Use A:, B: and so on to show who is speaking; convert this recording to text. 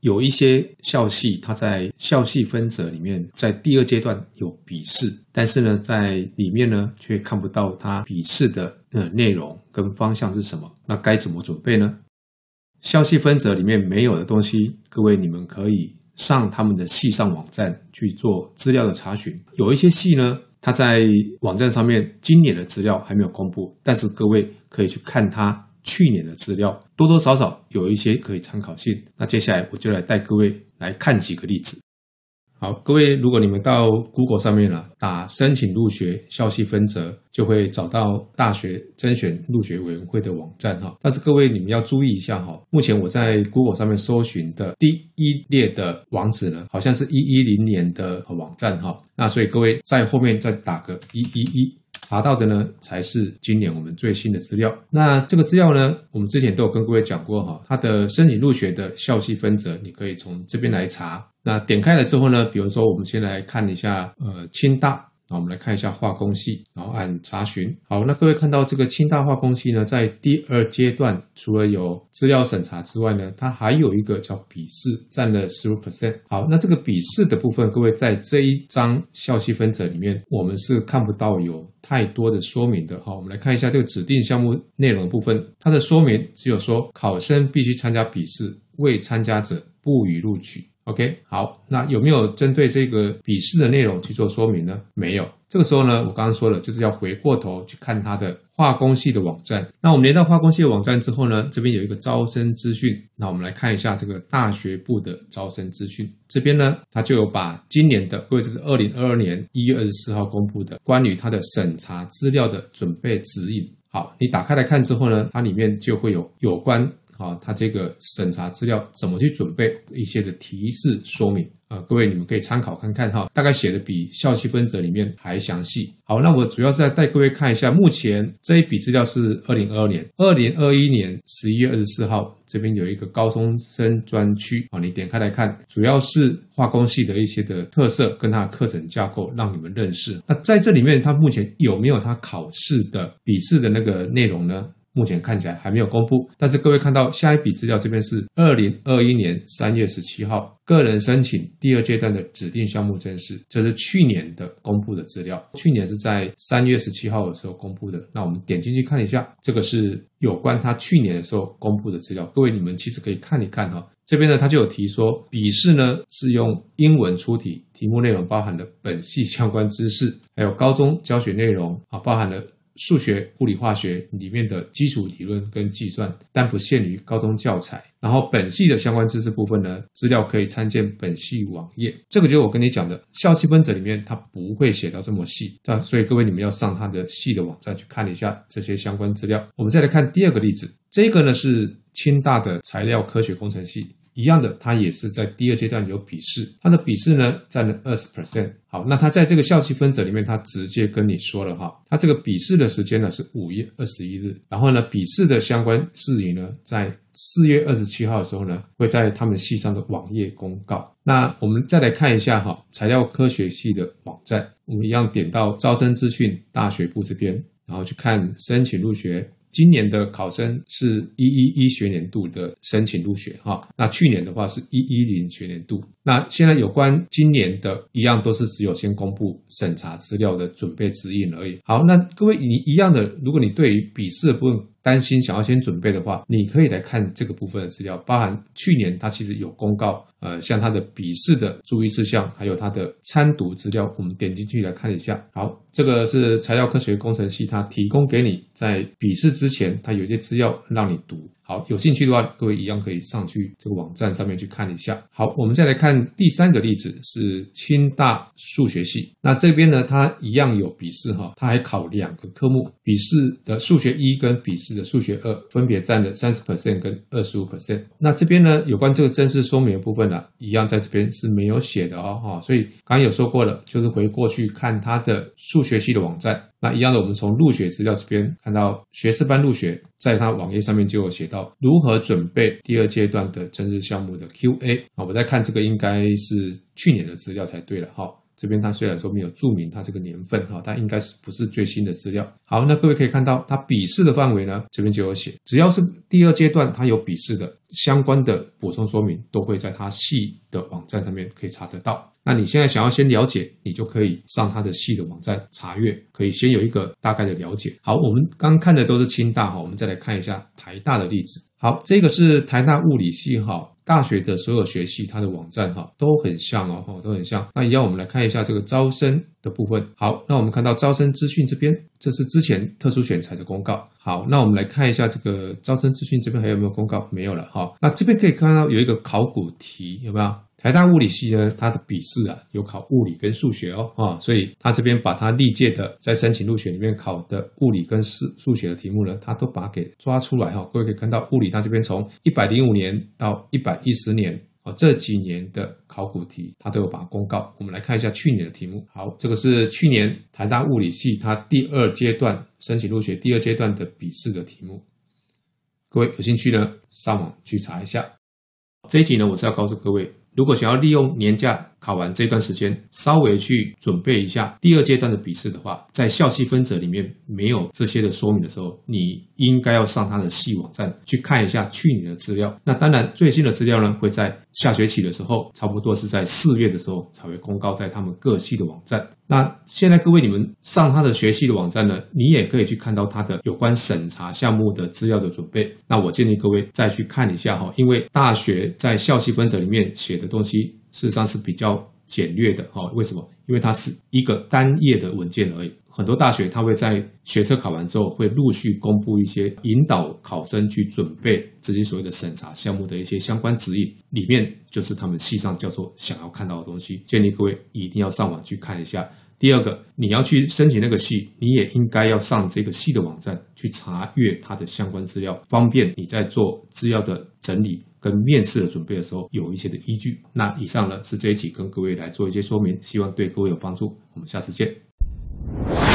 A: 有一些校系，它在校系分则里面，在第二阶段有笔试，但是呢，在里面呢却看不到它笔试的呃内容跟方向是什么，那该怎么准备呢？校系分则里面没有的东西，各位你们可以上他们的系上网站去做资料的查询。有一些系呢，它在网站上面今年的资料还没有公布，但是各位可以去看它。去年的资料多多少少有一些可以参考性。那接下来我就来带各位来看几个例子。好，各位，如果你们到 Google 上面了，打申请入学校系分则，就会找到大学甄选入学委员会的网站哈。但是各位，你们要注意一下哈，目前我在 Google 上面搜寻的第一列的网址呢，好像是一一零年的网站哈。那所以各位在后面再打个一一一。查到的呢，才是今年我们最新的资料。那这个资料呢，我们之前都有跟各位讲过哈，它的申请入学的校系分则，你可以从这边来查。那点开了之后呢，比如说我们先来看一下，呃，清大。那我们来看一下化工系，然后按查询。好，那各位看到这个清大化工系呢，在第二阶段除了有资料审查之外呢，它还有一个叫笔试，占了十五 percent。好，那这个笔试的部分，各位在这一张校系分则里面，我们是看不到有太多的说明的。好，我们来看一下这个指定项目内容的部分，它的说明只有说考生必须参加笔试，未参加者不予录取。OK，好，那有没有针对这个笔试的内容去做说明呢？没有。这个时候呢，我刚刚说了，就是要回过头去看它的化工系的网站。那我们连到化工系的网站之后呢，这边有一个招生资讯。那我们来看一下这个大学部的招生资讯。这边呢，它就有把今年的，各位这是二零二二年一月二十四号公布的关于它的审查资料的准备指引。好，你打开来看之后呢，它里面就会有有关。啊，它这个审查资料怎么去准备一些的提示说明啊，各位你们可以参考看看哈，大概写的比校系分则里面还详细。好，那我主要是来带各位看一下，目前这一笔资料是二零二二年，二零二一年十一月二十四号这边有一个高中生专区啊，你点开来看，主要是化工系的一些的特色跟它的课程架构，让你们认识。那在这里面，它目前有没有它考试的笔试的那个内容呢？目前看起来还没有公布，但是各位看到下一笔资料这边是二零二一年三月十七号个人申请第二阶段的指定项目正式，这是去年的公布的资料，去年是在三月十七号的时候公布的。那我们点进去看一下，这个是有关他去年的时候公布的资料。各位你们其实可以看一看哈，这边呢他就有提说笔试呢是用英文出题，题目内容包含了本系相关知识，还有高中教学内容啊，包含了。数学、物理、化学里面的基础理论跟计算，但不限于高中教材。然后本系的相关知识部分呢，资料可以参见本系网页。这个就是我跟你讲的校系分则里面，它不会写到这么细。那所以各位你们要上它的系的网站去看一下这些相关资料。我们再来看第二个例子，这个呢是清大的材料科学工程系。一样的，他也是在第二阶段有笔试，他的笔试呢占了二十 percent。好，那他在这个校期分则里面，他直接跟你说了哈，他这个笔试的时间呢是五月二十一日，然后呢，笔试的相关事宜呢，在四月二十七号的时候呢，会在他们系上的网页公告。那我们再来看一下哈，材料科学系的网站，我们一样点到招生资讯大学部这边，然后去看申请入学。今年的考生是一一一学年度的申请入学哈，那去年的话是一一零学年度。那现在有关今年的一样都是只有先公布审查资料的准备指引而已。好，那各位你一样的，如果你对于笔试的部分担心，想要先准备的话，你可以来看这个部分的资料，包含去年它其实有公告，呃，像它的笔试的注意事项，还有它的参读资料，我们点进去来看一下。好，这个是材料科学工程系，它提供给你在笔试之前，它有些资料让你读。好，有兴趣的话，各位一样可以上去这个网站上面去看一下。好，我们再来看第三个例子，是清大数学系。那这边呢，它一样有笔试哈，它还考两个科目，笔试的数学一跟笔试的数学二分别占了三十 percent 跟二十五 percent。那这边呢，有关这个正式说明的部分呢，一样在这边是没有写的哦哈。所以刚刚有说过了，就是回过去看它的数学系的网站。那一样的，我们从入学资料这边看到，学士班入学，在它网页上面就有写到如何准备第二阶段的甄试项目的 QA。啊，我在看这个应该是去年的资料才对了哈。这边它虽然说没有注明它这个年份哈，但应该是不是最新的资料。好，那各位可以看到，它笔试的范围呢，这边就有写，只要是第二阶段它有笔试的相关的补充说明，都会在它系的网站上面可以查得到。那你现在想要先了解，你就可以上它的系的网站查阅，可以先有一个大概的了解。好，我们刚看的都是清大哈，我们再来看一下台大的例子。好，这个是台大物理系哈。大学的所有学系，它的网站哈都很像哦，哈都很像。那要我们来看一下这个招生的部分。好，那我们看到招生资讯这边，这是之前特殊选材的公告。好，那我们来看一下这个招生资讯这边还有没有公告？没有了哈。那这边可以看到有一个考古题，有没有？台大物理系呢，它的笔试啊有考物理跟数学哦，啊，所以它这边把它历届的在申请入学里面考的物理跟数数学的题目呢，它都把它给抓出来哈。各位可以看到，物理它这边从一百零五年到一百一十年啊这几年的考古题，它都有把它公告。我们来看一下去年的题目。好，这个是去年台大物理系它第二阶段申请入学第二阶段的笔试的题目。各位有兴趣呢，上网去查一下。这一集呢，我是要告诉各位。如果想要利用年假考完这段时间，稍微去准备一下第二阶段的笔试的话，在校系分则里面没有这些的说明的时候，你应该要上他的系网站去看一下去年的资料。那当然，最新的资料呢，会在下学期的时候，差不多是在四月的时候才会公告在他们各系的网站。那现在各位你们上他的学系的网站呢，你也可以去看到他的有关审查项目的资料的准备。那我建议各位再去看一下哈，因为大学在校系分则里面写的东西，事实上是比较简略的哈。为什么？因为它是一个单页的文件而已。很多大学它会在学测考完之后，会陆续公布一些引导考生去准备这些所谓的审查项目的一些相关指引，里面就是他们系上叫做想要看到的东西。建议各位一定要上网去看一下。第二个，你要去申请那个系，你也应该要上这个系的网站去查阅它的相关资料，方便你在做资料的整理跟面试的准备的时候有一些的依据。那以上呢是这一期跟各位来做一些说明希望对各位有帮助。我们下次见。